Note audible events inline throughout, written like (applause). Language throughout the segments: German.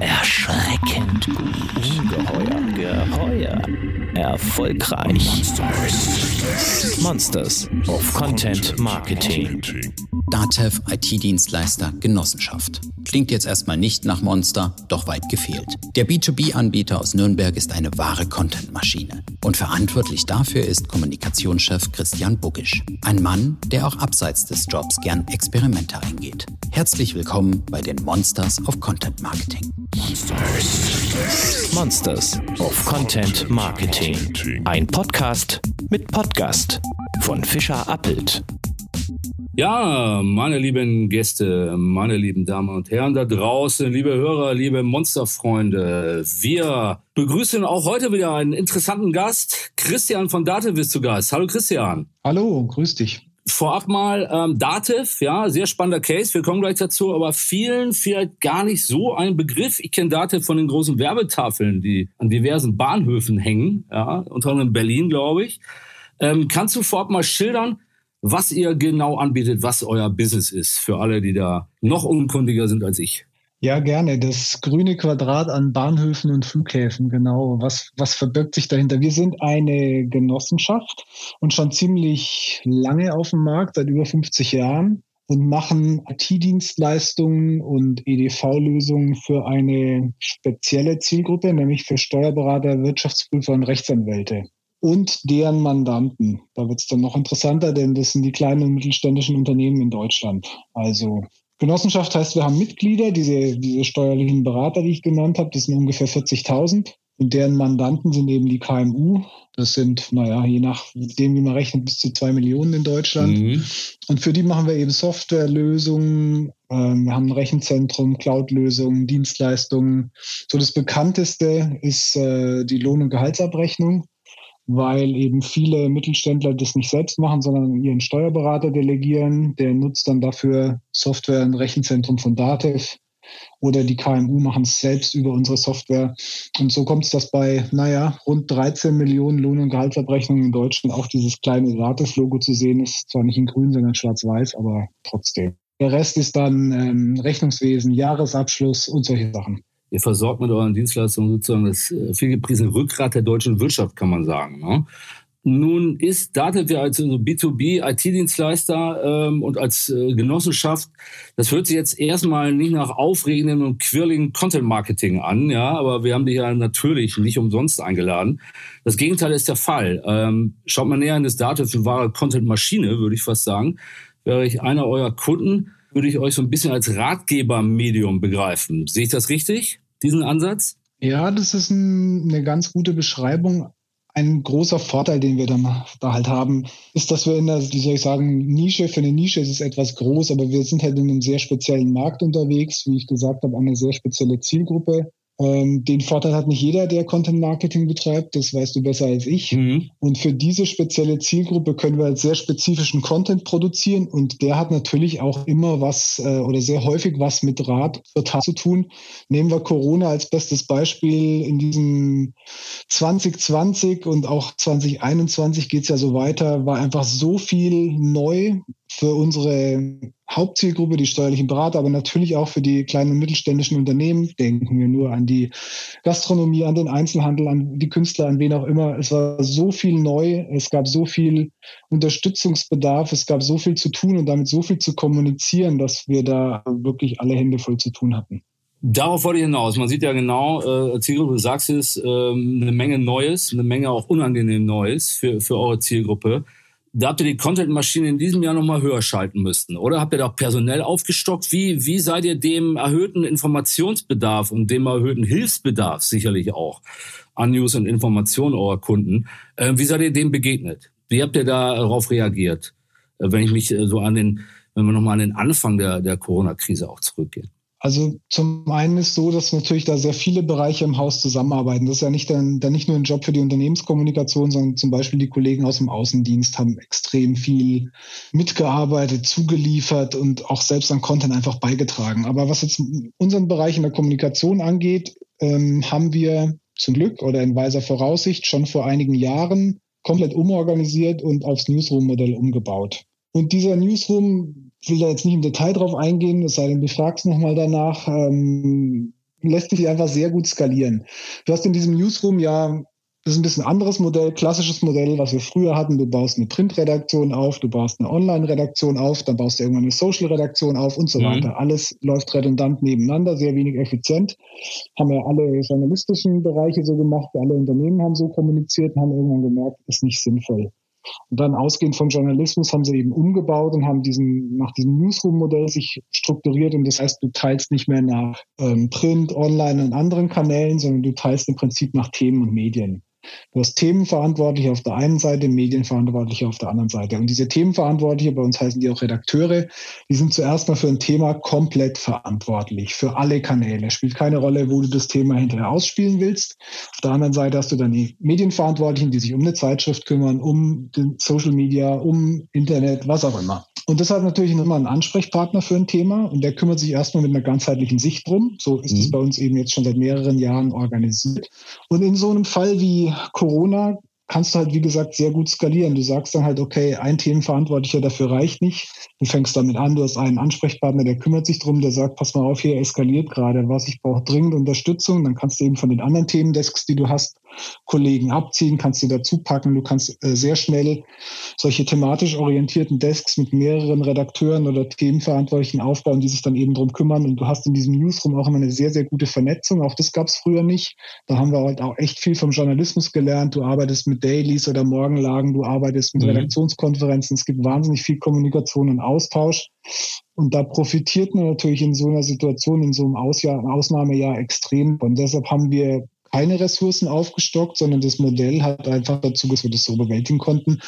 Erschreckend gut. Ungeheuer. Geheuer. Erfolgreich. Monsters of Content Marketing. DATEV IT-Dienstleister Genossenschaft. Klingt jetzt erstmal nicht nach Monster, doch weit gefehlt. Der B2B-Anbieter aus Nürnberg ist eine wahre Content-Maschine. Und verantwortlich dafür ist Kommunikationschef Christian Buggisch. Ein Mann, der auch abseits des Jobs gern Experimente eingeht. Herzlich willkommen bei den Monsters of Content Marketing. Monsters of Content Marketing. Ein Podcast mit Podcast von Fischer Appelt. Ja, meine lieben Gäste, meine lieben Damen und Herren da draußen, liebe Hörer, liebe Monsterfreunde, wir begrüßen auch heute wieder einen interessanten Gast. Christian von Dativ ist zu Gast. Hallo Christian. Hallo, grüß dich. Vorab mal ähm, Dativ, ja, sehr spannender Case, wir kommen gleich dazu, aber vielen vielleicht gar nicht so ein Begriff. Ich kenne Dativ von den großen Werbetafeln, die an diversen Bahnhöfen hängen, ja, unter anderem in Berlin, glaube ich. Ähm, kannst du vorab mal schildern, was ihr genau anbietet, was euer Business ist, für alle, die da noch unkundiger sind als ich. Ja, gerne. Das grüne Quadrat an Bahnhöfen und Flughäfen, genau. Was, was verbirgt sich dahinter? Wir sind eine Genossenschaft und schon ziemlich lange auf dem Markt, seit über 50 Jahren und machen IT-Dienstleistungen und EDV-Lösungen für eine spezielle Zielgruppe, nämlich für Steuerberater, Wirtschaftsprüfer und Rechtsanwälte und deren Mandanten. Da wird es dann noch interessanter, denn das sind die kleinen und mittelständischen Unternehmen in Deutschland. Also Genossenschaft heißt, wir haben Mitglieder, diese, diese steuerlichen Berater, die ich genannt habe, das sind ungefähr 40.000. Und deren Mandanten sind eben die KMU. Das sind, naja, je nachdem, wie man rechnet, bis zu zwei Millionen in Deutschland. Mhm. Und für die machen wir eben Softwarelösungen. Ähm, wir haben ein Rechenzentrum, Cloud-Lösungen, Dienstleistungen. So das bekannteste ist äh, die Lohn- und Gehaltsabrechnung weil eben viele Mittelständler das nicht selbst machen, sondern ihren Steuerberater delegieren. Der nutzt dann dafür Software, ein Rechenzentrum von Datev oder die KMU machen es selbst über unsere Software. Und so kommt es, dass bei, naja, rund 13 Millionen Lohn- und Gehaltsabrechnungen in Deutschland auch dieses kleine Datev-Logo zu sehen ist. Zwar nicht in grün, sondern schwarz-weiß, aber trotzdem. Der Rest ist dann ähm, Rechnungswesen, Jahresabschluss und solche Sachen. Ihr versorgt mit euren Dienstleistungen sozusagen das äh, vielgepriesene Rückgrat der deutschen Wirtschaft, kann man sagen. Ne? Nun ist Datev ja als B2B IT-Dienstleister ähm, und als äh, Genossenschaft, das hört sich jetzt erstmal nicht nach aufregenden und quirligen Content-Marketing an, ja, aber wir haben dich ja natürlich nicht umsonst eingeladen. Das Gegenteil ist der Fall. Ähm, schaut mal näher in das Datev, eine wahre Content-Maschine, würde ich fast sagen. Wäre ich einer eurer Kunden, würde ich euch so ein bisschen als Ratgebermedium begreifen. Sehe ich das richtig, diesen Ansatz? Ja, das ist ein, eine ganz gute Beschreibung. Ein großer Vorteil, den wir dann da halt haben, ist, dass wir in der, wie soll ich sagen, Nische, für eine Nische ist es etwas groß, aber wir sind halt in einem sehr speziellen Markt unterwegs, wie ich gesagt habe, eine sehr spezielle Zielgruppe. Ähm, den Vorteil hat nicht jeder, der Content Marketing betreibt, das weißt du besser als ich. Mhm. Und für diese spezielle Zielgruppe können wir halt sehr spezifischen Content produzieren und der hat natürlich auch immer was äh, oder sehr häufig was mit Rat für Tat zu tun. Nehmen wir Corona als bestes Beispiel. In diesem 2020 und auch 2021 geht es ja so weiter, war einfach so viel neu für unsere Hauptzielgruppe, die steuerlichen Berater, aber natürlich auch für die kleinen und mittelständischen Unternehmen. Denken wir nur an die Gastronomie, an den Einzelhandel, an die Künstler, an wen auch immer. Es war so viel neu, es gab so viel Unterstützungsbedarf, es gab so viel zu tun und damit so viel zu kommunizieren, dass wir da wirklich alle Hände voll zu tun hatten. Darauf wollte ich hinaus. Man sieht ja genau, äh, Zielgruppe, du sagst es, äh, eine Menge Neues, eine Menge auch unangenehm Neues für, für eure Zielgruppe da habt ihr die Content-Maschine in diesem Jahr nochmal höher schalten müssten, oder? Habt ihr da auch personell aufgestockt? Wie, wie seid ihr dem erhöhten Informationsbedarf und dem erhöhten Hilfsbedarf sicherlich auch an News und Informationen eurer Kunden, äh, wie seid ihr dem begegnet? Wie habt ihr darauf reagiert? Äh, wenn ich mich äh, so an den, wenn wir nochmal an den Anfang der, der Corona-Krise auch zurückgehen. Also zum einen ist so, dass natürlich da sehr viele Bereiche im Haus zusammenarbeiten. Das ist ja nicht dann, dann nicht nur ein Job für die Unternehmenskommunikation, sondern zum Beispiel die Kollegen aus dem Außendienst haben extrem viel mitgearbeitet, zugeliefert und auch selbst an Content einfach beigetragen. Aber was jetzt unseren Bereich in der Kommunikation angeht, ähm, haben wir zum Glück oder in weiser Voraussicht schon vor einigen Jahren komplett umorganisiert und aufs Newsroom-Modell umgebaut. Und dieser Newsroom Ich will da jetzt nicht im Detail drauf eingehen, es sei denn, du fragst nochmal danach. Ähm, lässt sich einfach sehr gut skalieren. Du hast in diesem Newsroom ja das ist ein bisschen anderes Modell, klassisches Modell, was wir früher hatten. Du baust eine Printredaktion auf, du baust eine Online-Redaktion auf, dann baust du irgendwann eine Social-Redaktion auf und so mhm. weiter. Alles läuft redundant nebeneinander, sehr wenig effizient. Haben ja alle journalistischen Bereiche so gemacht, alle Unternehmen haben so kommuniziert und haben irgendwann gemerkt, ist nicht sinnvoll. Und dann ausgehend von Journalismus haben sie eben umgebaut und haben diesen, nach diesem Newsroom-Modell sich strukturiert. Und das heißt, du teilst nicht mehr nach ähm, Print, Online und anderen Kanälen, sondern du teilst im Prinzip nach Themen und Medien. Du hast Themenverantwortliche auf der einen Seite, Medienverantwortliche auf der anderen Seite. Und diese Themenverantwortliche, bei uns heißen die auch Redakteure, die sind zuerst mal für ein Thema komplett verantwortlich, für alle Kanäle. Spielt keine Rolle, wo du das Thema hinterher ausspielen willst. Auf der anderen Seite hast du dann die Medienverantwortlichen, die sich um eine Zeitschrift kümmern, um Social Media, um Internet, was auch immer. Und das hat natürlich immer einen Ansprechpartner für ein Thema und der kümmert sich erstmal mit einer ganzheitlichen Sicht drum. So ist es mhm. bei uns eben jetzt schon seit mehreren Jahren organisiert. Und in so einem Fall wie Corona kannst du halt, wie gesagt, sehr gut skalieren. Du sagst dann halt, okay, ein Themenverantwortlicher dafür reicht nicht. Du fängst damit an, du hast einen Ansprechpartner, der kümmert sich drum, der sagt, pass mal auf, hier eskaliert gerade was, ich brauche dringend Unterstützung. Dann kannst du eben von den anderen Themendesks, die du hast, Kollegen abziehen, kannst du dazu packen. Du kannst äh, sehr schnell solche thematisch orientierten Desks mit mehreren Redakteuren oder Themenverantwortlichen aufbauen, die sich dann eben drum kümmern. Und du hast in diesem Newsroom auch immer eine sehr, sehr gute Vernetzung. Auch das gab es früher nicht. Da haben wir halt auch echt viel vom Journalismus gelernt. Du arbeitest mit Dailies oder Morgenlagen, du arbeitest mit mhm. Redaktionskonferenzen. Es gibt wahnsinnig viel Kommunikation und Austausch. Und da profitiert man natürlich in so einer Situation, in so einem Ausjahr, Ausnahmejahr extrem. Und deshalb haben wir keine Ressourcen aufgestockt, sondern das Modell hat einfach dazu, dass wir das so bewältigen konnten,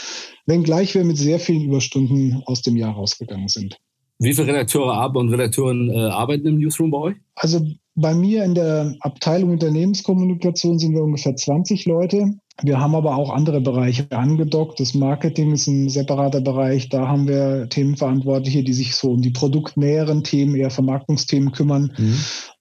wenngleich wir mit sehr vielen Überstunden aus dem Jahr rausgegangen sind. Wie viele Redakteure und Redakteurinnen äh, arbeiten im Newsroom bei euch? Also bei mir in der Abteilung Unternehmenskommunikation sind wir ungefähr 20 Leute. Wir haben aber auch andere Bereiche angedockt. Das Marketing ist ein separater Bereich. Da haben wir Themenverantwortliche, die sich so um die produktnäheren Themen, eher Vermarktungsthemen kümmern. Mhm.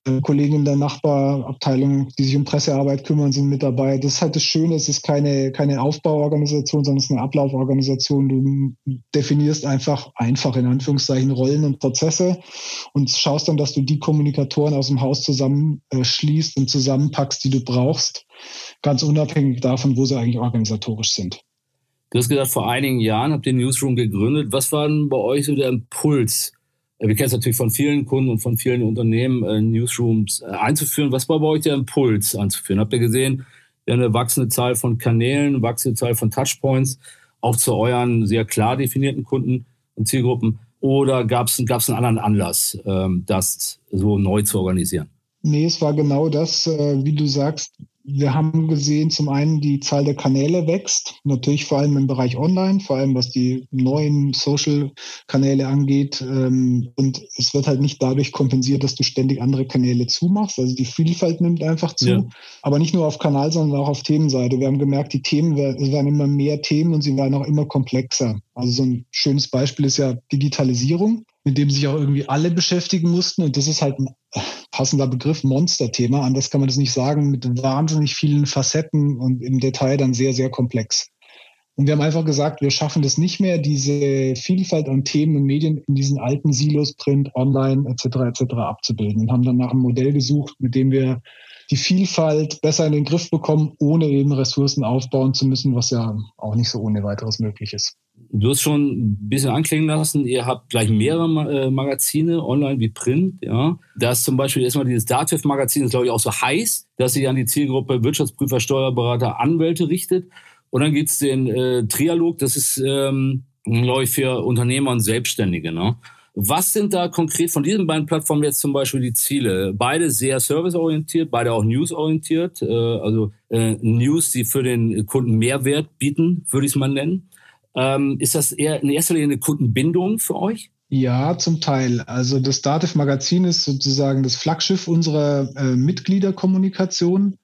Äh, Kollegen in der Nachbarabteilung, die sich um Pressearbeit kümmern, sind mit dabei. Das ist halt das Schöne, es ist keine, keine Aufbauorganisation, sondern es ist eine Ablauforganisation. Du definierst einfach, einfach in Anführungszeichen, Rollen und Prozesse und schaust dann, dass du die Kommunikatoren aus dem Haus zusammenschließt und zusammenpackst, die du brauchst, ganz unabhängig davon, wo sie eigentlich organisatorisch sind. Du hast gesagt, vor einigen Jahren habt ihr Newsroom gegründet. Was war denn bei euch so der Impuls? Wir kennen es natürlich von vielen Kunden und von vielen Unternehmen, äh, Newsrooms äh, einzuführen. Was war bei euch der Impuls anzuführen? Habt ihr gesehen, wir haben eine wachsende Zahl von Kanälen, wachsende Zahl von Touchpoints, auch zu euren sehr klar definierten Kunden und Zielgruppen? Oder gab es einen anderen Anlass, ähm, das so neu zu organisieren? Nee, es war genau das, äh, wie du sagst. Wir haben gesehen, zum einen die Zahl der Kanäle wächst, natürlich vor allem im Bereich Online, vor allem was die neuen Social-Kanäle angeht. Ähm, und es wird halt nicht dadurch kompensiert, dass du ständig andere Kanäle zumachst. Also die Vielfalt nimmt einfach zu. Ja. Aber nicht nur auf Kanal, sondern auch auf Themenseite. Wir haben gemerkt, die Themen, es werden immer mehr Themen und sie werden auch immer komplexer. Also so ein schönes Beispiel ist ja Digitalisierung mit dem sich auch irgendwie alle beschäftigen mussten. Und das ist halt ein passender Begriff, Monsterthema. Anders kann man das nicht sagen, mit wahnsinnig vielen Facetten und im Detail dann sehr, sehr komplex. Und wir haben einfach gesagt, wir schaffen das nicht mehr, diese Vielfalt an Themen und Medien in diesen alten Silos, Print, Online etc. etc. abzubilden und haben dann nach einem Modell gesucht, mit dem wir die Vielfalt besser in den Griff bekommen, ohne eben Ressourcen aufbauen zu müssen, was ja auch nicht so ohne weiteres möglich ist. Du hast schon ein bisschen anklingen lassen, ihr habt gleich mehrere äh, Magazine, online wie Print. Ja. Da ist zum Beispiel erstmal dieses DATEV-Magazin, ist glaube ich auch so heiß, dass sich an die Zielgruppe Wirtschaftsprüfer, Steuerberater, Anwälte richtet. Und dann gibt es den äh, Trialog, das ist, ähm, glaube ich, für Unternehmer und Selbstständige. Ne? Was sind da konkret von diesen beiden Plattformen jetzt zum Beispiel die Ziele? Beide sehr serviceorientiert, beide auch newsorientiert, äh, also äh, News, die für den Kunden Mehrwert bieten, würde ich es mal nennen. Ähm, ist das eher in erster Linie eine Kundenbindung für euch? Ja, zum Teil. Also das Dativ Magazin ist sozusagen das Flaggschiff unserer äh, Mitgliederkommunikation.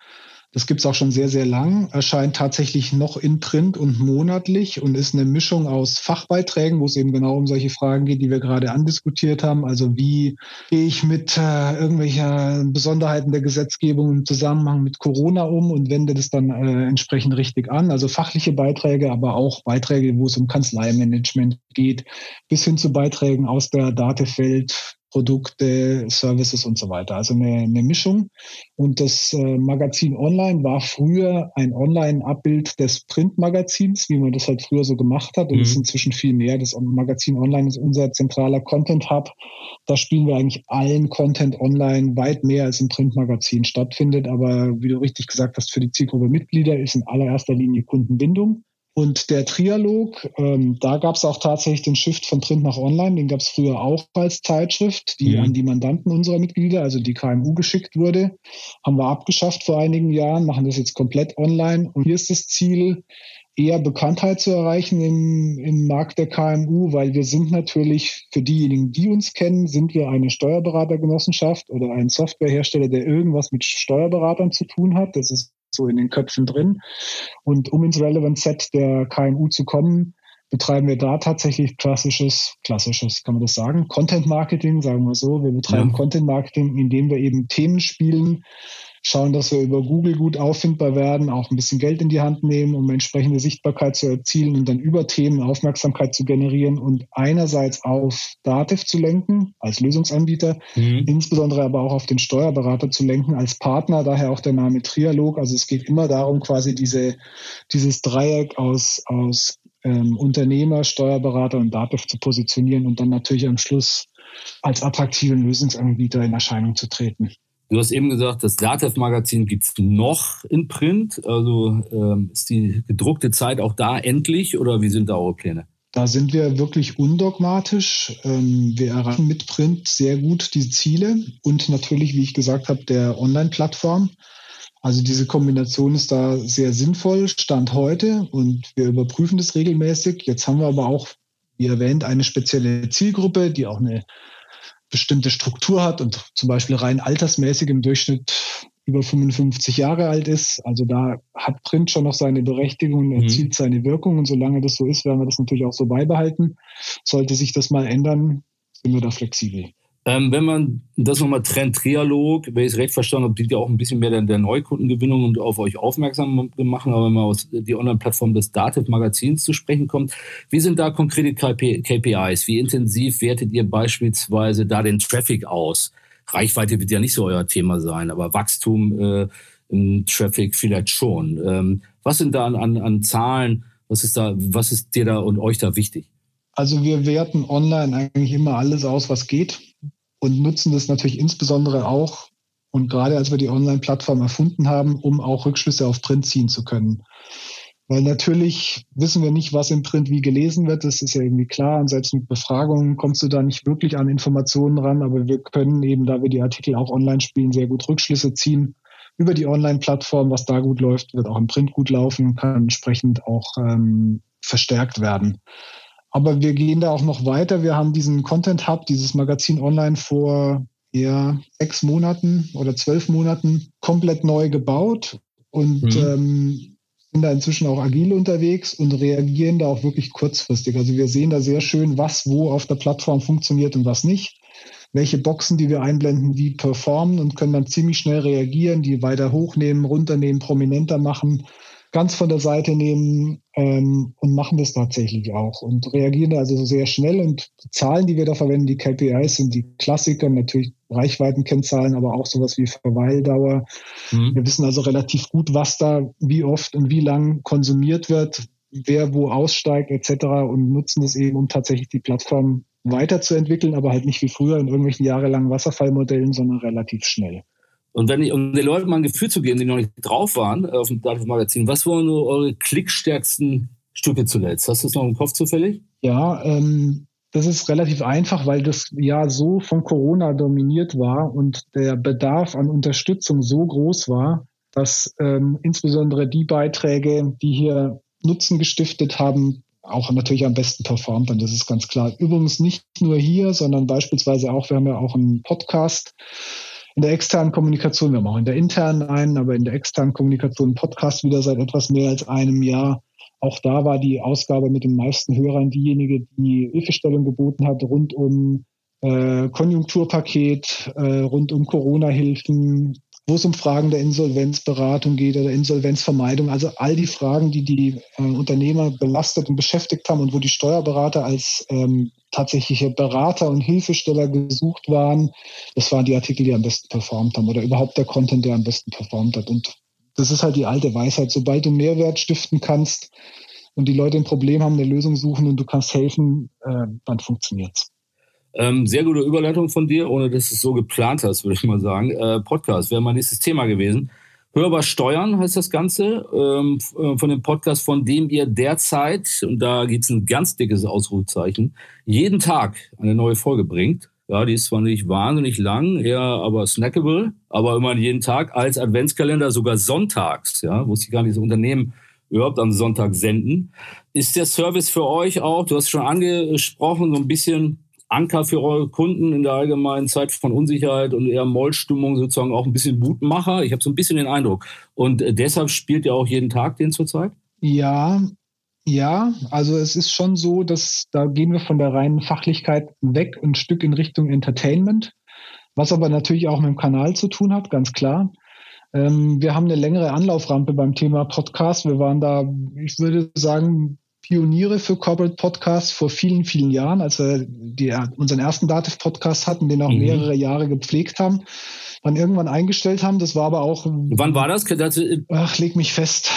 Das gibt es auch schon sehr, sehr lang, erscheint tatsächlich noch in Print und monatlich und ist eine Mischung aus Fachbeiträgen, wo es eben genau um solche Fragen geht, die wir gerade andiskutiert haben. Also wie gehe ich mit äh, irgendwelchen Besonderheiten der Gesetzgebung im Zusammenhang mit Corona um und wende das dann äh, entsprechend richtig an. Also fachliche Beiträge, aber auch Beiträge, wo es um Kanzleimanagement geht, bis hin zu Beiträgen aus der Datewelt, Produkte, Services und so weiter. Also eine, eine Mischung. Und das äh, Magazin Online war früher ein Online-Abbild des Printmagazins, wie man das halt früher so gemacht hat. Und es mhm. ist inzwischen viel mehr. Das Magazin Online ist unser zentraler Content-Hub. Da spielen wir eigentlich allen Content online weit mehr als im Printmagazin stattfindet. Aber wie du richtig gesagt hast, für die Zielgruppe Mitglieder ist in allererster Linie Kundenbindung. Und der Trialog, ähm, da gab es auch tatsächlich den Shift von Print nach Online. Den gab es früher auch als Zeitschrift, die mhm. an die Mandanten unserer Mitglieder, also die KMU, geschickt wurde. Haben wir abgeschafft vor einigen Jahren, machen das jetzt komplett online. Und hier ist das Ziel, eher Bekanntheit zu erreichen im, im Markt der KMU, weil wir sind natürlich für diejenigen, die uns kennen, sind wir eine Steuerberatergenossenschaft oder ein Softwarehersteller, der irgendwas mit Steuerberatern zu tun hat. Das ist so in den Köpfen drin. Und um ins Relevant Set der KMU zu kommen, betreiben wir da tatsächlich klassisches, klassisches, kann man das sagen, Content Marketing, sagen wir so. Wir betreiben ja. Content Marketing, indem wir eben Themen spielen, schauen, dass wir über Google gut auffindbar werden, auch ein bisschen Geld in die Hand nehmen, um entsprechende Sichtbarkeit zu erzielen und dann über Themen Aufmerksamkeit zu generieren und einerseits auf Dativ zu lenken als Lösungsanbieter, mhm. insbesondere aber auch auf den Steuerberater zu lenken als Partner, daher auch der Name Trialog. Also es geht immer darum, quasi diese, dieses Dreieck aus, aus ähm, Unternehmer, Steuerberater und Dativ zu positionieren und dann natürlich am Schluss als attraktiven Lösungsanbieter in Erscheinung zu treten. Du hast eben gesagt, das Datev-Magazin gibt es noch in Print. Also ähm, ist die gedruckte Zeit auch da endlich oder wie sind da eure Pläne? Da sind wir wirklich undogmatisch. Ähm, wir erreichen mit Print sehr gut die Ziele und natürlich, wie ich gesagt habe, der Online-Plattform. Also diese Kombination ist da sehr sinnvoll, Stand heute und wir überprüfen das regelmäßig. Jetzt haben wir aber auch, wie erwähnt, eine spezielle Zielgruppe, die auch eine bestimmte Struktur hat und zum Beispiel rein altersmäßig im Durchschnitt über 55 Jahre alt ist. Also da hat Print schon noch seine Berechtigung und erzielt mhm. seine Wirkung. Und solange das so ist, werden wir das natürlich auch so beibehalten. Sollte sich das mal ändern, sind wir da flexibel. Ähm, wenn man das nochmal trennt, Trialog, wenn ich es recht verstanden habe, dient ja auch ein bisschen mehr der, der Neukundengewinnung und auf euch aufmerksam machen, aber wenn man aus die Online-Plattform des Dativ-Magazins zu sprechen kommt, wie sind da konkrete KPIs? Wie intensiv wertet ihr beispielsweise da den Traffic aus? Reichweite wird ja nicht so euer Thema sein, aber Wachstum äh, im Traffic vielleicht schon. Ähm, was sind da an, an, an Zahlen? Was ist da, was ist dir da und euch da wichtig? Also wir werten online eigentlich immer alles aus, was geht und nutzen das natürlich insbesondere auch und gerade als wir die Online-Plattform erfunden haben, um auch Rückschlüsse auf Print ziehen zu können. Weil natürlich wissen wir nicht, was im Print wie gelesen wird. Das ist ja irgendwie klar. Und selbst mit Befragungen kommst du da nicht wirklich an Informationen ran. Aber wir können eben, da wir die Artikel auch online spielen, sehr gut Rückschlüsse ziehen über die Online-Plattform. Was da gut läuft, wird auch im Print gut laufen, kann entsprechend auch ähm, verstärkt werden. Aber wir gehen da auch noch weiter. Wir haben diesen Content Hub, dieses Magazin online vor ja, sechs Monaten oder zwölf Monaten komplett neu gebaut und mhm. ähm, sind da inzwischen auch agil unterwegs und reagieren da auch wirklich kurzfristig. Also wir sehen da sehr schön, was wo auf der Plattform funktioniert und was nicht. Welche Boxen, die wir einblenden, wie performen und können dann ziemlich schnell reagieren, die weiter hochnehmen, runternehmen, prominenter machen ganz von der Seite nehmen ähm, und machen das tatsächlich auch und reagieren also sehr schnell. Und die Zahlen, die wir da verwenden, die KPIs, sind die Klassiker, natürlich Reichweitenkennzahlen, aber auch sowas wie Verweildauer. Mhm. Wir wissen also relativ gut, was da wie oft und wie lang konsumiert wird, wer wo aussteigt etc. und nutzen das eben, um tatsächlich die Plattform weiterzuentwickeln, aber halt nicht wie früher in irgendwelchen jahrelangen Wasserfallmodellen, sondern relativ schnell. Und wenn ich, um den Leuten mal ein Gefühl zu geben, die noch nicht drauf waren äh, auf dem Datenmagazin, was waren nur eure klickstärksten Stücke zuletzt? Hast du das noch im Kopf zufällig? Ja, ähm, das ist relativ einfach, weil das ja so von Corona dominiert war und der Bedarf an Unterstützung so groß war, dass ähm, insbesondere die Beiträge, die hier Nutzen gestiftet haben, auch natürlich am besten performt. Und das ist ganz klar. Übrigens nicht nur hier, sondern beispielsweise auch, wir haben ja auch einen Podcast in der externen Kommunikation, wir haben auch in der internen einen, aber in der externen Kommunikation Podcast wieder seit etwas mehr als einem Jahr. Auch da war die Ausgabe mit den meisten Hörern diejenige, die Hilfestellung geboten hat rund um äh, Konjunkturpaket, äh, rund um Corona-Hilfen, wo es um Fragen der Insolvenzberatung geht oder Insolvenzvermeidung. Also all die Fragen, die die äh, Unternehmer belastet und beschäftigt haben und wo die Steuerberater als ähm, tatsächliche Berater und Hilfesteller gesucht waren, das waren die Artikel, die am besten performt haben oder überhaupt der Content, der am besten performt hat. Und das ist halt die alte Weisheit. Sobald du Mehrwert stiften kannst und die Leute ein Problem haben, eine Lösung suchen und du kannst helfen, äh, dann funktioniert's. Ähm, sehr gute Überleitung von dir, ohne dass du es so geplant hast, würde ich mal sagen. Äh, Podcast wäre mein nächstes Thema gewesen. Hörbar Steuern heißt das Ganze, ähm, äh, von dem Podcast, von dem ihr derzeit, und da gibt es ein ganz dickes Ausrufezeichen, jeden Tag eine neue Folge bringt. Ja, die ist zwar nicht wahnsinnig lang, eher aber snackable, aber immerhin jeden Tag als Adventskalender, sogar sonntags, ja, wusste ich gar nicht, das Unternehmen überhaupt am Sonntag senden. Ist der Service für euch auch, du hast schon angesprochen, so ein bisschen Anker für eure Kunden in der allgemeinen Zeit von Unsicherheit und eher Mollstimmung sozusagen auch ein bisschen Mutmacher? Ich habe so ein bisschen den Eindruck. Und äh, deshalb spielt ihr auch jeden Tag den zurzeit? Ja, ja, also es ist schon so, dass da gehen wir von der reinen Fachlichkeit weg ein Stück in Richtung Entertainment, was aber natürlich auch mit dem Kanal zu tun hat, ganz klar. Ähm, wir haben eine längere Anlauframpe beim Thema Podcast. Wir waren da, ich würde sagen, Pioniere für Corporate Podcasts vor vielen, vielen Jahren, als wir die, unseren ersten Dativ-Podcast hatten, den auch mhm. mehrere Jahre gepflegt haben, dann irgendwann eingestellt haben. Das war aber auch. Wann war das? Ach, leg mich fest.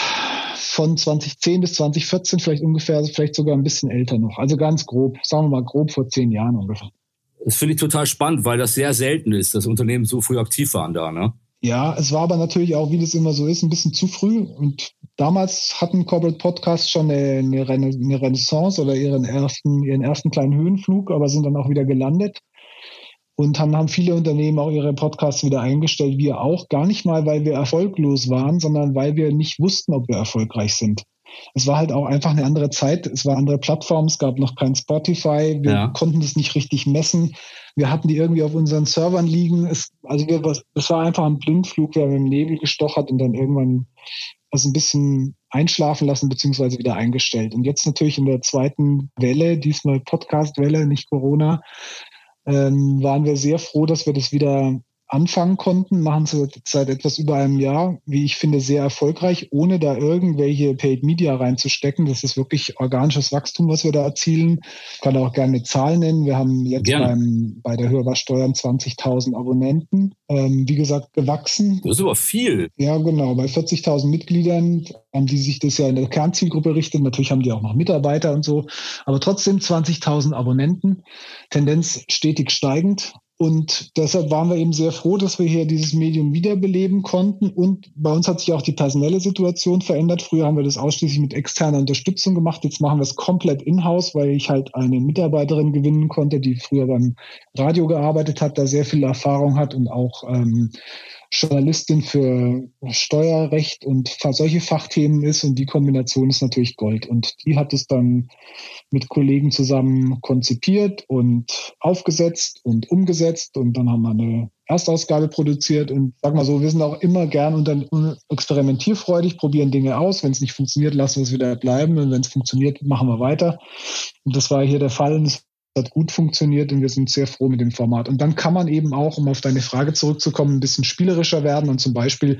Von 2010 bis 2014, vielleicht ungefähr, vielleicht sogar ein bisschen älter noch. Also ganz grob, sagen wir mal grob vor zehn Jahren ungefähr. Das finde ich total spannend, weil das sehr selten ist, dass Unternehmen so früh aktiv waren da, ne? Ja, es war aber natürlich auch, wie das immer so ist, ein bisschen zu früh. Und damals hatten Corporate Podcasts schon eine, eine Renaissance oder ihren ersten, ihren ersten kleinen Höhenflug, aber sind dann auch wieder gelandet. Und dann haben viele Unternehmen auch ihre Podcasts wieder eingestellt, wir auch. Gar nicht mal, weil wir erfolglos waren, sondern weil wir nicht wussten, ob wir erfolgreich sind. Es war halt auch einfach eine andere Zeit. Es war andere Plattformen. Es gab noch kein Spotify. Wir ja. konnten das nicht richtig messen. Wir hatten die irgendwie auf unseren Servern liegen. Es, also wir, es war einfach ein Blindflug. Wir haben im Nebel gestochert und dann irgendwann also ein bisschen einschlafen lassen beziehungsweise wieder eingestellt. Und jetzt natürlich in der zweiten Welle, diesmal Podcast-Welle, nicht Corona, ähm, waren wir sehr froh, dass wir das wieder anfangen konnten, machen sie seit etwas über einem Jahr, wie ich finde, sehr erfolgreich, ohne da irgendwelche Paid Media reinzustecken. Das ist wirklich organisches Wachstum, was wir da erzielen. Ich kann auch gerne eine Zahl nennen. Wir haben jetzt beim, bei der Hörbarsteuern 20.000 Abonnenten. Ähm, wie gesagt, gewachsen. Das ist aber viel. Ja, genau. Bei 40.000 Mitgliedern, an die sich das ja in der Kernzielgruppe richtet. Natürlich haben die auch noch Mitarbeiter und so. Aber trotzdem 20.000 Abonnenten. Tendenz stetig steigend. Und deshalb waren wir eben sehr froh, dass wir hier dieses Medium wiederbeleben konnten. Und bei uns hat sich auch die personelle Situation verändert. Früher haben wir das ausschließlich mit externer Unterstützung gemacht. Jetzt machen wir es komplett in-house, weil ich halt eine Mitarbeiterin gewinnen konnte, die früher beim Radio gearbeitet hat, da sehr viel Erfahrung hat und auch ähm, Journalistin für Steuerrecht und solche Fachthemen ist. Und die Kombination ist natürlich Gold. Und die hat es dann mit Kollegen zusammen konzipiert und aufgesetzt und umgesetzt. Und dann haben wir eine Erstausgabe produziert. Und sag mal so, wir sind auch immer gern unter experimentierfreudig, probieren Dinge aus. Wenn es nicht funktioniert, lassen wir es wieder bleiben. Und wenn es funktioniert, machen wir weiter. Und das war hier der Fall. Und es hat gut funktioniert und wir sind sehr froh mit dem Format. Und dann kann man eben auch, um auf deine Frage zurückzukommen, ein bisschen spielerischer werden und zum Beispiel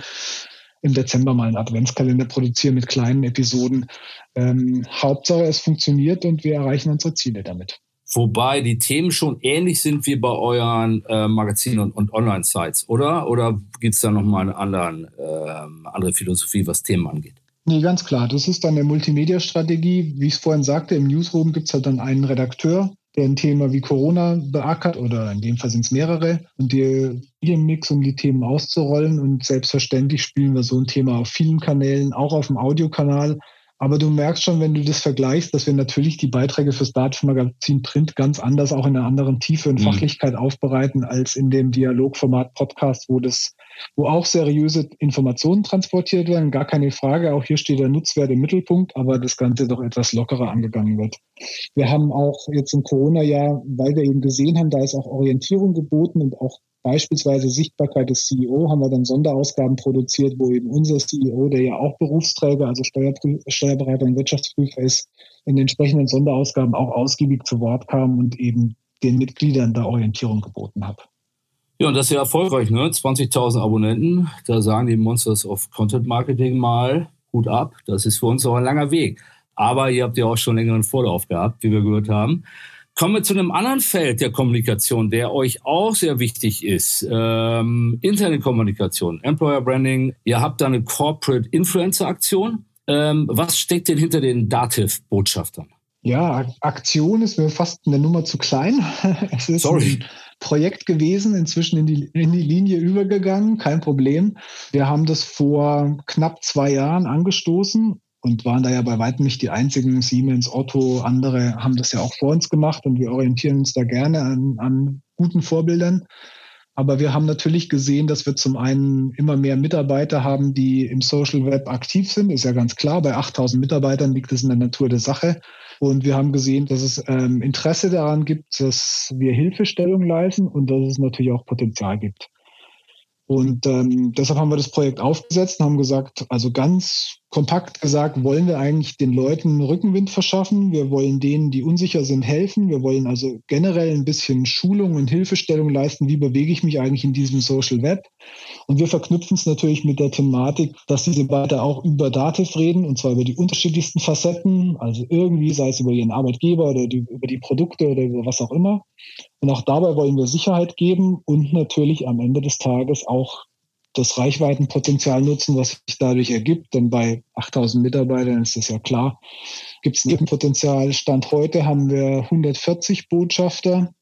im Dezember mal einen Adventskalender produzieren mit kleinen Episoden. Ähm, Hauptsache, es funktioniert und wir erreichen unsere Ziele damit. Wobei die Themen schon ähnlich sind wie bei euren äh, Magazinen und, und Online-Sites, oder? Oder gibt es da nochmal eine anderen, äh, andere Philosophie, was Themen angeht? Nee, ganz klar. Das ist dann eine Multimedia-Strategie. Wie ich es vorhin sagte, im Newsroom gibt es halt dann einen Redakteur, der ein Thema wie Corona beackert oder in dem Fall sind es mehrere und die Mix, um die Themen auszurollen und selbstverständlich spielen wir so ein Thema auf vielen Kanälen, auch auf dem Audiokanal. Aber du merkst schon, wenn du das vergleichst, dass wir natürlich die Beiträge fürs Datenmagazin Print ganz anders, auch in einer anderen Tiefe und mhm. Fachlichkeit aufbereiten als in dem Dialogformat Podcast, wo das wo auch seriöse Informationen transportiert werden, gar keine Frage. Auch hier steht der Nutzwert im Mittelpunkt, aber das Ganze doch etwas lockerer angegangen wird. Wir haben auch jetzt im Corona-Jahr, weil wir eben gesehen haben, da ist auch Orientierung geboten und auch beispielsweise Sichtbarkeit des CEO haben wir dann Sonderausgaben produziert, wo eben unser CEO, der ja auch Berufsträger, also Steuerberater und Wirtschaftsprüfer ist, in entsprechenden Sonderausgaben auch ausgiebig zu Wort kam und eben den Mitgliedern da Orientierung geboten hat. Ja, und das ist ja erfolgreich, ne? 20.000 Abonnenten. Da sagen die Monsters of Content Marketing mal, Hut ab. Das ist für uns auch ein langer Weg. Aber ihr habt ja auch schon längeren Vorlauf gehabt, wie wir gehört haben. Kommen wir zu einem anderen Feld der Kommunikation, der euch auch sehr wichtig ist. Ähm, Internetkommunikation, Employer Branding. Ihr habt da eine Corporate Influencer Aktion. Ähm, was steckt denn hinter den Dativ-Botschaftern? Ja, Aktion ist mir fast eine Nummer zu klein. (laughs) Sorry. ein Projekt gewesen, inzwischen in die, in die Linie übergegangen, kein Problem. Wir haben das vor knapp zwei Jahren angestoßen und waren da ja bei weitem nicht die einzigen. Siemens, Otto, andere haben das ja auch vor uns gemacht und wir orientieren uns da gerne an, an guten Vorbildern. Aber wir haben natürlich gesehen, dass wir zum einen immer mehr Mitarbeiter haben, die im Social Web aktiv sind. Ist ja ganz klar, bei 8000 Mitarbeitern liegt es in der Natur der Sache. Und wir haben gesehen, dass es ähm, Interesse daran gibt, dass wir Hilfestellung leisten und dass es natürlich auch Potenzial gibt. Und ähm, deshalb haben wir das Projekt aufgesetzt und haben gesagt, also ganz kompakt gesagt, wollen wir eigentlich den Leuten Rückenwind verschaffen. Wir wollen denen, die unsicher sind, helfen. Wir wollen also generell ein bisschen Schulung und Hilfestellung leisten. Wie bewege ich mich eigentlich in diesem Social Web? Und wir verknüpfen es natürlich mit der Thematik, dass diese beide auch über Dativ reden und zwar über die unterschiedlichsten Facetten. Also irgendwie, sei es über ihren Arbeitgeber oder die, über die Produkte oder über was auch immer. Und auch dabei wollen wir Sicherheit geben und natürlich am Ende des Tages auch das Reichweitenpotenzial nutzen, was sich dadurch ergibt. Denn bei 8000 Mitarbeitern ist das ja klar, gibt es ein Potenzial. Stand heute haben wir 140 Botschafter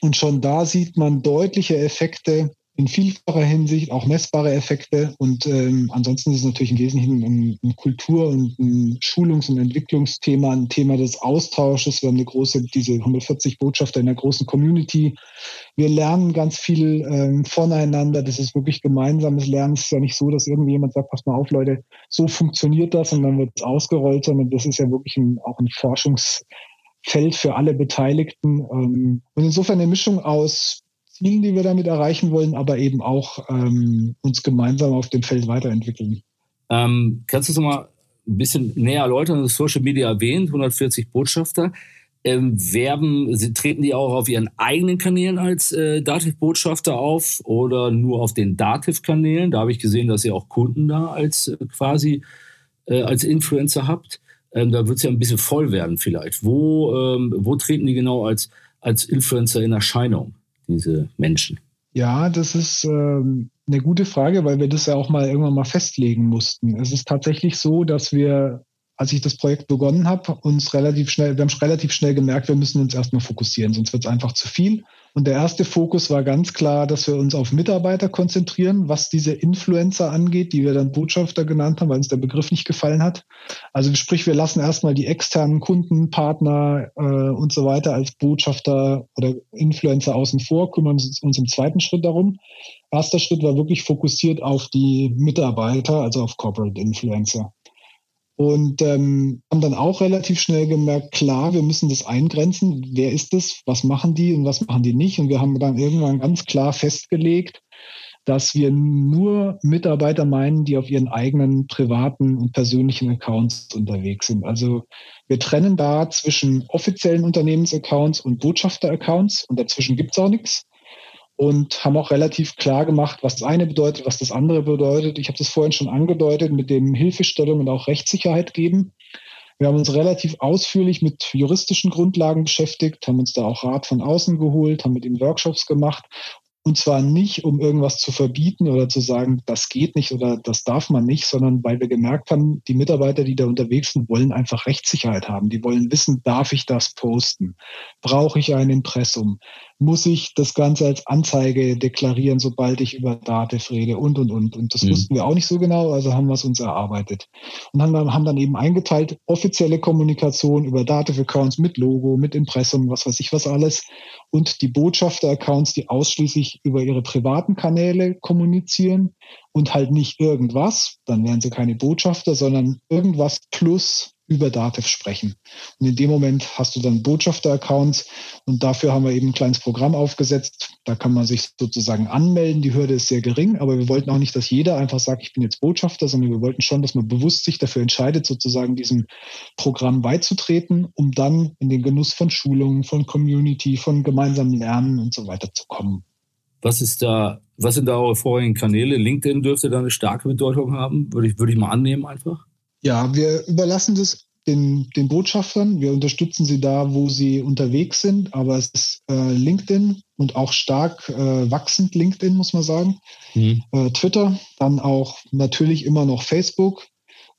und schon da sieht man deutliche Effekte in vielfacher Hinsicht auch messbare Effekte. Und ähm, ansonsten ist es natürlich im Wesentlichen ein, ein Kultur- und ein Schulungs- und Entwicklungsthema, ein Thema des Austausches. Wir haben eine große, diese 140 Botschafter in der großen Community. Wir lernen ganz viel ähm, voneinander. Das ist wirklich gemeinsames Lernen. Es ist ja nicht so, dass irgendjemand sagt, pass mal auf, Leute, so funktioniert das und dann wird es ausgerollt, sondern das ist ja wirklich ein, auch ein Forschungsfeld für alle Beteiligten. Ähm, und insofern eine Mischung aus Zielen, die wir damit erreichen wollen, aber eben auch ähm, uns gemeinsam auf dem Feld weiterentwickeln. Ähm, kannst du es mal ein bisschen näher erläutern? Social Media erwähnt, 140 Botschafter. Ähm, werben, sie, treten die auch auf ihren eigenen Kanälen als äh, Dativ-Botschafter auf oder nur auf den Dativ-Kanälen? Da habe ich gesehen, dass ihr auch Kunden da als äh, quasi äh, als Influencer habt. Ähm, da wird es ja ein bisschen voll werden vielleicht. Wo, ähm, wo treten die genau als, als Influencer in Erscheinung? Diese Menschen? Ja, das ist ähm, eine gute Frage, weil wir das ja auch mal irgendwann mal festlegen mussten. Es ist tatsächlich so, dass wir, als ich das Projekt begonnen habe, uns relativ schnell, wir haben relativ schnell gemerkt, wir müssen uns erstmal fokussieren, sonst wird es einfach zu viel. Und der erste Fokus war ganz klar, dass wir uns auf Mitarbeiter konzentrieren, was diese Influencer angeht, die wir dann Botschafter genannt haben, weil uns der Begriff nicht gefallen hat. Also sprich, wir lassen erstmal die externen Kunden, Partner äh, und so weiter als Botschafter oder Influencer außen vor, kümmern uns, uns im zweiten Schritt darum. Erster Schritt war wirklich fokussiert auf die Mitarbeiter, also auf Corporate Influencer. Und ähm, haben dann auch relativ schnell gemerkt, klar, wir müssen das eingrenzen. Wer ist das? Was machen die und was machen die nicht? Und wir haben dann irgendwann ganz klar festgelegt, dass wir nur Mitarbeiter meinen, die auf ihren eigenen privaten und persönlichen Accounts unterwegs sind. Also wir trennen da zwischen offiziellen Unternehmensaccounts und Botschafter-Accounts und dazwischen gibt's auch nichts und haben auch relativ klar gemacht, was das eine bedeutet, was das andere bedeutet. Ich habe das vorhin schon angedeutet mit dem Hilfestellung und auch Rechtssicherheit geben. Wir haben uns relativ ausführlich mit juristischen Grundlagen beschäftigt, haben uns da auch Rat von außen geholt, haben mit ihnen Workshops gemacht und zwar nicht, um irgendwas zu verbieten oder zu sagen, das geht nicht oder das darf man nicht, sondern weil wir gemerkt haben, die Mitarbeiter, die da unterwegs sind, wollen einfach Rechtssicherheit haben. Die wollen wissen, darf ich das posten? Brauche ich ein Impressum? Muss ich das Ganze als Anzeige deklarieren, sobald ich über Dativ rede und, und, und. Und das mhm. wussten wir auch nicht so genau, also haben wir es uns erarbeitet. Und haben dann, haben dann eben eingeteilt, offizielle Kommunikation über Dativ-Accounts mit Logo, mit Impressum, was weiß ich was alles und die Botschafter-Accounts, die ausschließlich über ihre privaten Kanäle kommunizieren und halt nicht irgendwas, dann wären sie keine Botschafter, sondern irgendwas plus über Dativ sprechen. Und in dem Moment hast du dann Botschafter-Accounts und dafür haben wir eben ein kleines Programm aufgesetzt. Da kann man sich sozusagen anmelden. Die Hürde ist sehr gering, aber wir wollten auch nicht, dass jeder einfach sagt, ich bin jetzt Botschafter, sondern wir wollten schon, dass man bewusst sich dafür entscheidet, sozusagen diesem Programm beizutreten, um dann in den Genuss von Schulungen, von Community, von gemeinsamen Lernen und so weiter zu kommen. Was ist da, was sind da eure vorigen Kanäle? LinkedIn dürfte da eine starke Bedeutung haben, würde ich, würde ich mal annehmen einfach. Ja, wir überlassen das den, den Botschaftern. Wir unterstützen sie da, wo sie unterwegs sind. Aber es ist äh, LinkedIn und auch stark äh, wachsend LinkedIn, muss man sagen. Mhm. Äh, Twitter, dann auch natürlich immer noch Facebook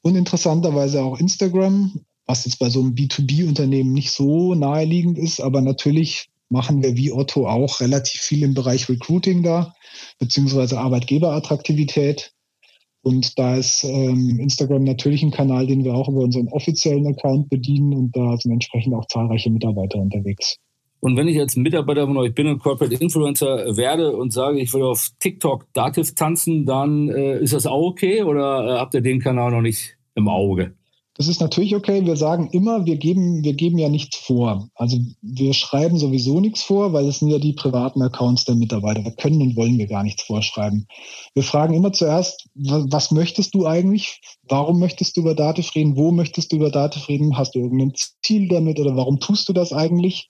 und interessanterweise auch Instagram, was jetzt bei so einem B2B-Unternehmen nicht so naheliegend ist. Aber natürlich machen wir wie Otto auch relativ viel im Bereich Recruiting da, beziehungsweise Arbeitgeberattraktivität. Und da ist ähm, Instagram natürlich ein Kanal, den wir auch über unseren offiziellen Account bedienen und da sind entsprechend auch zahlreiche Mitarbeiter unterwegs. Und wenn ich als Mitarbeiter von euch bin und Corporate Influencer werde und sage, ich will auf TikTok Dativ tanzen, dann äh, ist das auch okay oder äh, habt ihr den Kanal noch nicht im Auge? Das ist natürlich okay. Wir sagen immer, wir geben, wir geben ja nichts vor. Also wir schreiben sowieso nichts vor, weil es sind ja die privaten Accounts der Mitarbeiter. Da können und wollen wir gar nichts vorschreiben. Wir fragen immer zuerst, was möchtest du eigentlich? Warum möchtest du über Dativ reden? Wo möchtest du über Dativ reden? Hast du irgendein Ziel damit oder warum tust du das eigentlich?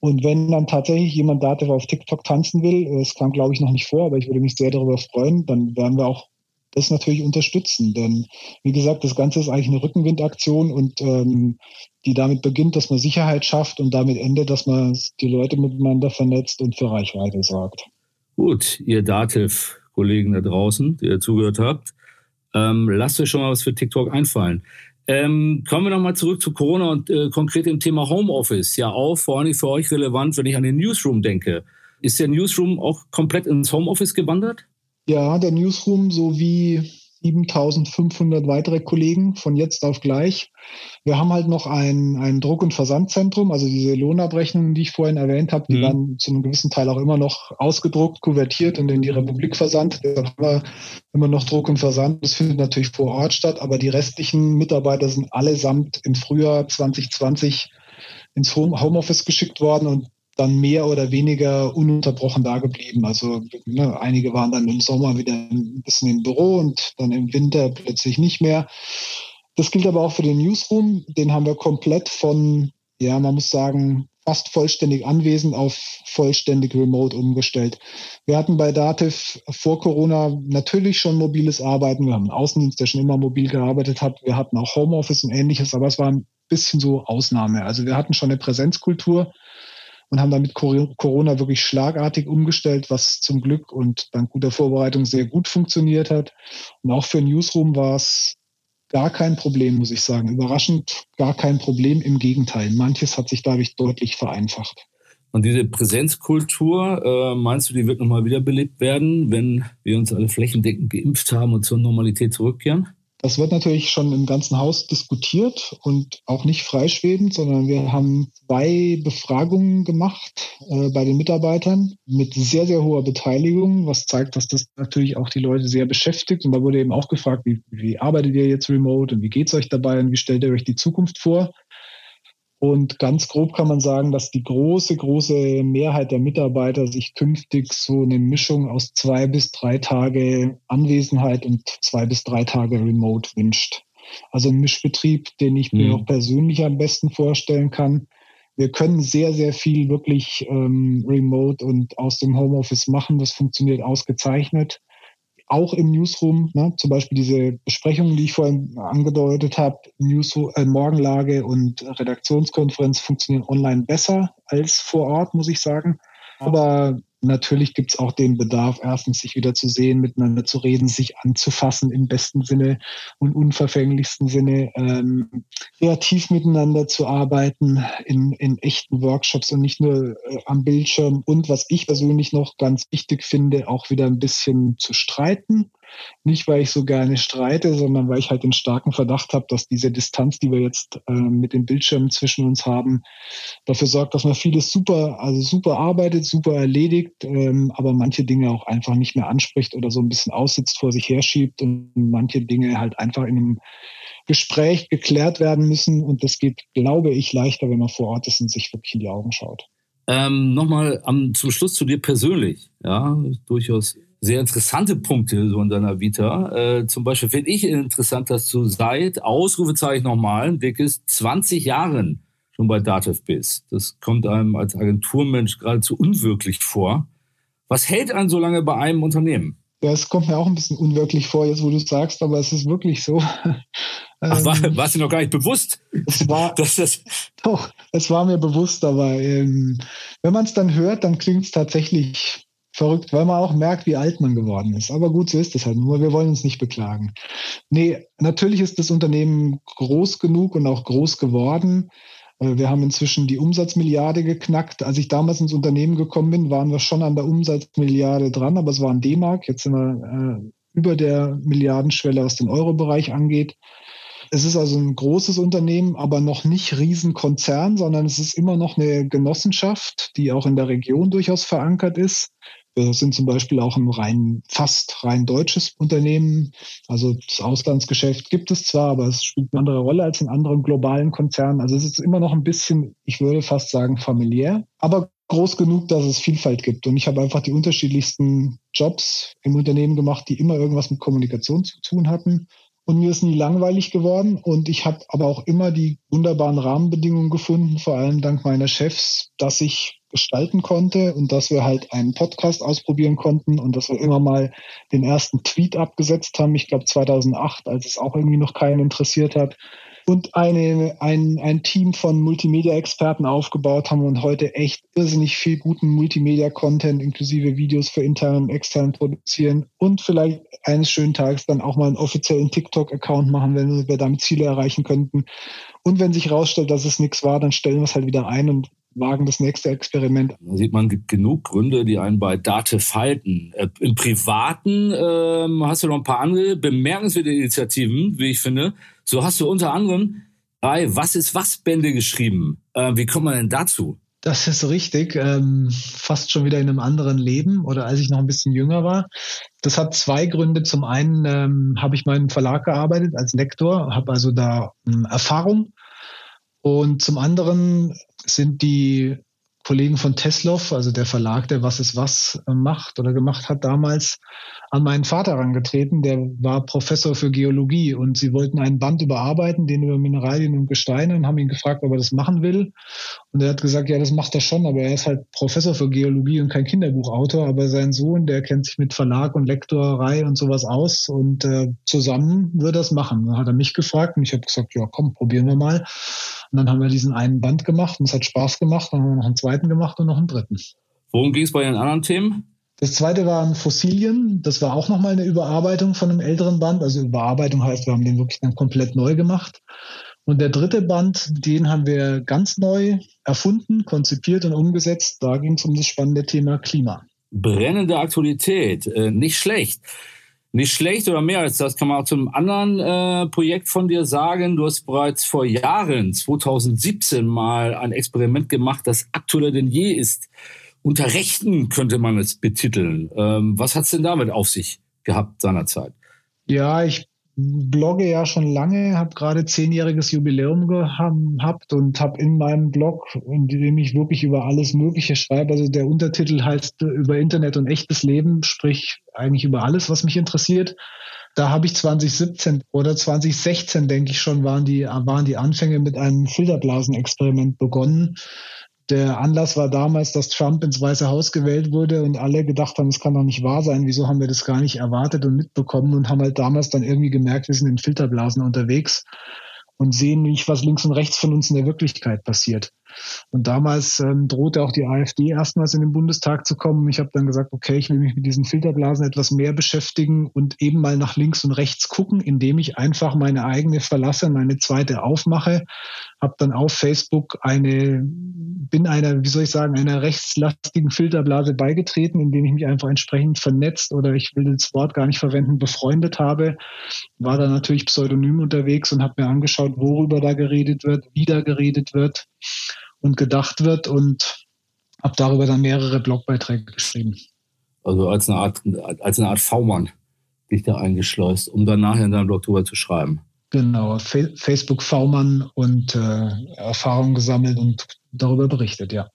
Und wenn dann tatsächlich jemand Dativ auf TikTok tanzen will, das kam glaube ich noch nicht vor, aber ich würde mich sehr darüber freuen, dann werden wir auch das natürlich unterstützen. Denn wie gesagt, das Ganze ist eigentlich eine Rückenwindaktion und ähm, die damit beginnt, dass man Sicherheit schafft und damit endet, dass man die Leute miteinander vernetzt und für Reichweite sorgt. Gut, ihr Dativ-Kollegen da draußen, die ihr zugehört habt, ähm, lasst euch schon mal was für TikTok einfallen. Ähm, kommen wir nochmal zurück zu Corona und äh, konkret dem Thema Homeoffice. Ja, auch vor allem für euch relevant, wenn ich an den Newsroom denke. Ist der Newsroom auch komplett ins Homeoffice gewandert? Ja, der Newsroom sowie 7500 weitere Kollegen von jetzt auf gleich. Wir haben halt noch ein, ein Druck- und Versandzentrum, also diese Lohnabrechnungen, die ich vorhin erwähnt habe, die mhm. werden zu einem gewissen Teil auch immer noch ausgedruckt, kuvertiert und in die Republik versandt. Da haben wir immer noch Druck und Versand. Das findet natürlich vor Ort statt, aber die restlichen Mitarbeiter sind allesamt im Frühjahr 2020 ins Homeoffice geschickt worden und dann mehr oder weniger ununterbrochen da geblieben. Also ne, einige waren dann im Sommer wieder ein bisschen im Büro und dann im Winter plötzlich nicht mehr. Das gilt aber auch für den Newsroom. Den haben wir komplett von, ja, man muss sagen, fast vollständig anwesend auf vollständig remote umgestellt. Wir hatten bei Dativ vor Corona natürlich schon mobiles Arbeiten. Wir haben einen Außendienst, der schon immer mobil gearbeitet hat. Wir hatten auch Homeoffice und ähnliches, aber es war ein bisschen so Ausnahme. Also wir hatten schon eine Präsenzkultur und haben damit Corona wirklich schlagartig umgestellt, was zum Glück und dank guter Vorbereitung sehr gut funktioniert hat. Und auch für Newsroom war es gar kein Problem, muss ich sagen. Überraschend gar kein Problem. Im Gegenteil, manches hat sich dadurch deutlich vereinfacht. Und diese Präsenzkultur, äh, meinst du, die wird nochmal wiederbelebt werden, wenn wir uns alle flächendeckend geimpft haben und zur Normalität zurückkehren? Das wird natürlich schon im ganzen Haus diskutiert und auch nicht freischwebend, sondern wir haben zwei Befragungen gemacht äh, bei den Mitarbeitern mit sehr, sehr hoher Beteiligung, was zeigt, dass das natürlich auch die Leute sehr beschäftigt. Und da wurde eben auch gefragt, wie, wie arbeitet ihr jetzt remote und wie geht es euch dabei und wie stellt ihr euch die Zukunft vor? Und ganz grob kann man sagen, dass die große, große Mehrheit der Mitarbeiter sich künftig so eine Mischung aus zwei bis drei Tage Anwesenheit und zwei bis drei Tage Remote wünscht. Also ein Mischbetrieb, den ich mir mhm. auch persönlich am besten vorstellen kann. Wir können sehr, sehr viel wirklich ähm, remote und aus dem Homeoffice machen. Das funktioniert ausgezeichnet auch im Newsroom, ne, zum Beispiel diese Besprechungen, die ich vorhin angedeutet habe, Newsroom, äh, Morgenlage und Redaktionskonferenz funktionieren online besser als vor Ort, muss ich sagen. Aber Natürlich gibt es auch den Bedarf, erstens sich wieder zu sehen, miteinander zu reden, sich anzufassen im besten Sinne und unverfänglichsten Sinne, ähm, kreativ miteinander zu arbeiten in, in echten Workshops und nicht nur äh, am Bildschirm. Und was ich persönlich noch ganz wichtig finde, auch wieder ein bisschen zu streiten. Nicht, weil ich so gerne streite, sondern weil ich halt den starken Verdacht habe, dass diese Distanz, die wir jetzt äh, mit den Bildschirmen zwischen uns haben, dafür sorgt, dass man vieles super, also super arbeitet, super erledigt, ähm, aber manche Dinge auch einfach nicht mehr anspricht oder so ein bisschen aussitzt, vor sich herschiebt und manche Dinge halt einfach in einem Gespräch geklärt werden müssen. Und das geht, glaube ich, leichter, wenn man vor Ort ist und sich wirklich in die Augen schaut. Ähm, Nochmal zum Schluss zu dir persönlich. Ja, durchaus sehr interessante Punkte so in deiner Vita. Äh, zum Beispiel finde ich interessant, dass du seit Ausrufezeichen nochmal ein dickes 20 Jahren schon bei Dativ bist. Das kommt einem als Agenturmensch geradezu unwirklich vor. Was hält einen so lange bei einem Unternehmen? Das kommt mir auch ein bisschen unwirklich vor, jetzt wo du es sagst, aber es ist wirklich so. Ach, war, ähm, war es dir noch gar nicht bewusst? Es war, (laughs) dass das doch, es war mir bewusst, aber ähm, wenn man es dann hört, dann klingt es tatsächlich verrückt, weil man auch merkt, wie alt man geworden ist. Aber gut, so ist es halt. Nur wir wollen uns nicht beklagen. Nee, natürlich ist das Unternehmen groß genug und auch groß geworden. Äh, wir haben inzwischen die Umsatzmilliarde geknackt. Als ich damals ins Unternehmen gekommen bin, waren wir schon an der Umsatzmilliarde dran, aber es war ein D-Mark. Jetzt sind wir äh, über der Milliardenschwelle, was den Euro-Bereich angeht. Es ist also ein großes Unternehmen, aber noch nicht Riesenkonzern, sondern es ist immer noch eine Genossenschaft, die auch in der Region durchaus verankert ist. Wir sind zum Beispiel auch ein rein, fast rein deutsches Unternehmen. Also das Auslandsgeschäft gibt es zwar, aber es spielt eine andere Rolle als in anderen globalen Konzernen. Also es ist immer noch ein bisschen, ich würde fast sagen, familiär, aber groß genug, dass es Vielfalt gibt. Und ich habe einfach die unterschiedlichsten Jobs im Unternehmen gemacht, die immer irgendwas mit Kommunikation zu tun hatten. Und mir ist nie langweilig geworden. Und ich habe aber auch immer die wunderbaren Rahmenbedingungen gefunden, vor allem dank meiner Chefs, dass ich gestalten konnte und dass wir halt einen Podcast ausprobieren konnten und dass wir immer mal den ersten Tweet abgesetzt haben. Ich glaube 2008, als es auch irgendwie noch keinen interessiert hat und eine, ein, ein Team von Multimedia-Experten aufgebaut haben und heute echt irrsinnig viel guten Multimedia-Content inklusive Videos für intern und extern produzieren und vielleicht eines schönen Tages dann auch mal einen offiziellen TikTok-Account machen, wenn wir damit Ziele erreichen könnten. Und wenn sich herausstellt, dass es nichts war, dann stellen wir es halt wieder ein und wagen das nächste Experiment. Da sieht man genug Gründe, die einen bei Date falten. Äh, Im Privaten ähm, hast du noch ein paar andere bemerkenswerte Initiativen, wie ich finde. So hast du unter anderem drei Was ist was Bände geschrieben. Äh, wie kommt man denn dazu? Das ist richtig. Ähm, fast schon wieder in einem anderen Leben oder als ich noch ein bisschen jünger war. Das hat zwei Gründe. Zum einen ähm, habe ich meinen Verlag gearbeitet als Lektor, habe also da ähm, Erfahrung. Und zum anderen sind die Kollegen von Teslov, also der Verlag, der Was ist was äh, macht oder gemacht hat damals, an meinen Vater herangetreten. Der war Professor für Geologie und sie wollten einen Band überarbeiten, den über Mineralien und Gesteine und haben ihn gefragt, ob er das machen will. Und er hat gesagt, ja, das macht er schon, aber er ist halt Professor für Geologie und kein Kinderbuchautor. Aber sein Sohn, der kennt sich mit Verlag und Lektorei und sowas aus und äh, zusammen wird das machen. Dann hat er mich gefragt und ich habe gesagt, ja, komm, probieren wir mal. Und dann haben wir diesen einen Band gemacht und es hat Spaß gemacht. Dann haben wir noch einen zweiten gemacht und noch einen dritten. Worum ging es bei den anderen Themen? Das zweite waren Fossilien. Das war auch nochmal eine Überarbeitung von einem älteren Band. Also Überarbeitung heißt, wir haben den wirklich dann komplett neu gemacht. Und der dritte Band, den haben wir ganz neu erfunden, konzipiert und umgesetzt. Da ging es um das spannende Thema Klima. Brennende Aktualität, äh, nicht schlecht. Nicht schlecht oder mehr als das kann man auch zum anderen äh, Projekt von dir sagen. Du hast bereits vor Jahren, 2017, mal ein Experiment gemacht, das aktueller denn je ist. Unter Rechten könnte man es betiteln. Ähm, was hat es denn damit auf sich gehabt seinerzeit? Ja, ich blogge ja schon lange, habe gerade zehnjähriges Jubiläum gehabt und habe in meinem Blog, in dem ich wirklich über alles Mögliche schreibe, also der Untertitel heißt über Internet und echtes Leben, sprich eigentlich über alles, was mich interessiert. Da habe ich 2017 oder 2016, denke ich schon, waren die, waren die Anfänge mit einem Filterblasenexperiment begonnen der Anlass war damals, dass Trump ins Weiße Haus gewählt wurde und alle gedacht haben, es kann doch nicht wahr sein. Wieso haben wir das gar nicht erwartet und mitbekommen und haben halt damals dann irgendwie gemerkt, wir sind in Filterblasen unterwegs und sehen nicht, was links und rechts von uns in der Wirklichkeit passiert. Und damals ähm, drohte auch die AfD erstmals in den Bundestag zu kommen. Ich habe dann gesagt, okay, ich will mich mit diesen Filterblasen etwas mehr beschäftigen und eben mal nach links und rechts gucken, indem ich einfach meine eigene verlasse, meine zweite aufmache. Habe dann auf Facebook eine, bin einer, wie soll ich sagen, einer rechtslastigen Filterblase beigetreten, indem ich mich einfach entsprechend vernetzt oder ich will das Wort gar nicht verwenden, befreundet habe. War da natürlich pseudonym unterwegs und habe mir angeschaut, worüber da geredet wird, wie da geredet wird und gedacht wird und habe darüber dann mehrere Blogbeiträge geschrieben. Also als eine Art, als eine Art V-Mann dich da eingeschleust, um dann nachher in deinem Blog drüber zu schreiben. Genau, Fa Facebook V-Mann und äh, Erfahrungen gesammelt und darüber berichtet, ja.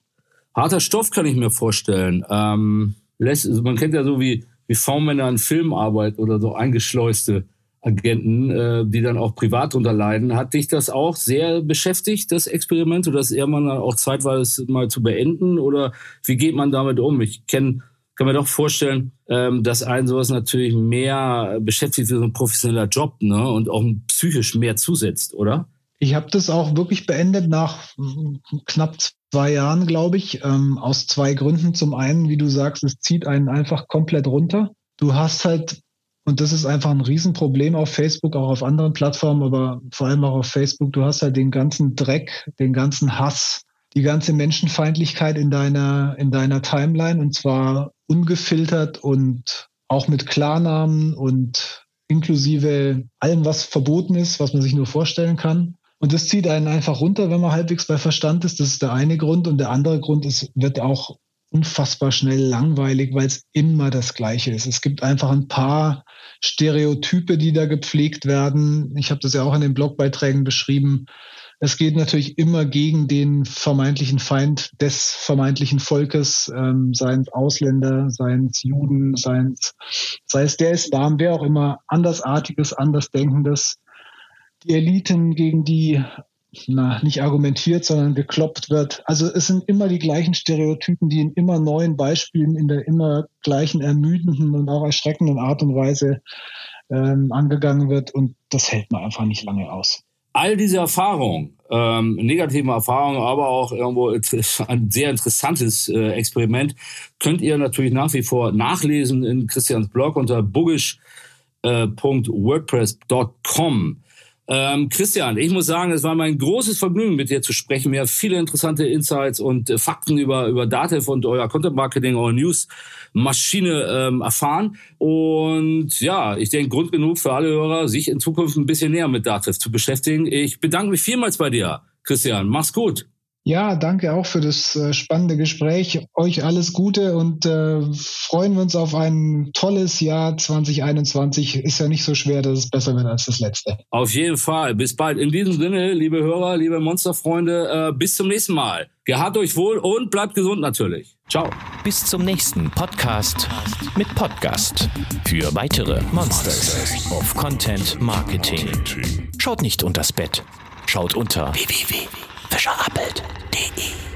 Harter Stoff kann ich mir vorstellen. Ähm, lässt, also man kennt ja so wie, wie V-Männer in Filmarbeit oder so eingeschleuste Agenten, äh, die dann auch privat drunter leiden. Hat dich das auch sehr beschäftigt, das Experiment, oder ist irgendwann auch zeitweise mal zu beenden? Oder wie geht man damit um? Ich kenn, kann mir doch vorstellen, ähm, dass einen sowas natürlich mehr beschäftigt wie so ein professioneller Job ne? und auch psychisch mehr zusetzt, oder? Ich habe das auch wirklich beendet nach knapp zwei Jahren, glaube ich, ähm, aus zwei Gründen. Zum einen, wie du sagst, es zieht einen einfach komplett runter. Du hast halt und das ist einfach ein Riesenproblem auf Facebook, auch auf anderen Plattformen, aber vor allem auch auf Facebook. Du hast halt den ganzen Dreck, den ganzen Hass, die ganze Menschenfeindlichkeit in deiner, in deiner Timeline und zwar ungefiltert und auch mit Klarnamen und inklusive allem, was verboten ist, was man sich nur vorstellen kann. Und das zieht einen einfach runter, wenn man halbwegs bei Verstand ist. Das ist der eine Grund. Und der andere Grund ist, wird auch unfassbar schnell langweilig, weil es immer das Gleiche ist. Es gibt einfach ein paar Stereotype, die da gepflegt werden. Ich habe das ja auch in den Blogbeiträgen beschrieben. Es geht natürlich immer gegen den vermeintlichen Feind des vermeintlichen Volkes, ähm, seien es Ausländer, seien es Juden, seien es, sei es der Islam, wer auch immer, Andersartiges, Andersdenkendes. Die Eliten, gegen die na, nicht argumentiert, sondern gekloppt wird. Also es sind immer die gleichen Stereotypen, die in immer neuen Beispielen, in der immer gleichen ermüdenden und auch erschreckenden Art und Weise ähm, angegangen wird. Und das hält man einfach nicht lange aus. All diese Erfahrungen, ähm, negative Erfahrungen, aber auch irgendwo ein sehr interessantes äh, Experiment, könnt ihr natürlich nach wie vor nachlesen in Christians Blog unter buggish.wordpress.com. Äh, ähm, Christian, ich muss sagen, es war mein großes Vergnügen, mit dir zu sprechen. Wir haben viele interessante Insights und äh, Fakten über, über Datev und euer Content Marketing, eure News-Maschine ähm, erfahren. Und ja, ich denke, Grund genug für alle Hörer, sich in Zukunft ein bisschen näher mit Datev zu beschäftigen. Ich bedanke mich vielmals bei dir, Christian. Mach's gut. Ja, danke auch für das äh, spannende Gespräch. Euch alles Gute und äh, freuen wir uns auf ein tolles Jahr 2021. Ist ja nicht so schwer, dass es besser wird als das letzte. Auf jeden Fall. Bis bald. In diesem Sinne, liebe Hörer, liebe Monsterfreunde, äh, bis zum nächsten Mal. Gehabt euch wohl und bleibt gesund natürlich. Ciao. Bis zum nächsten Podcast mit Podcast. Für weitere Monsters of Content Marketing. Schaut nicht unters Bett. Schaut unter fischerappelt.de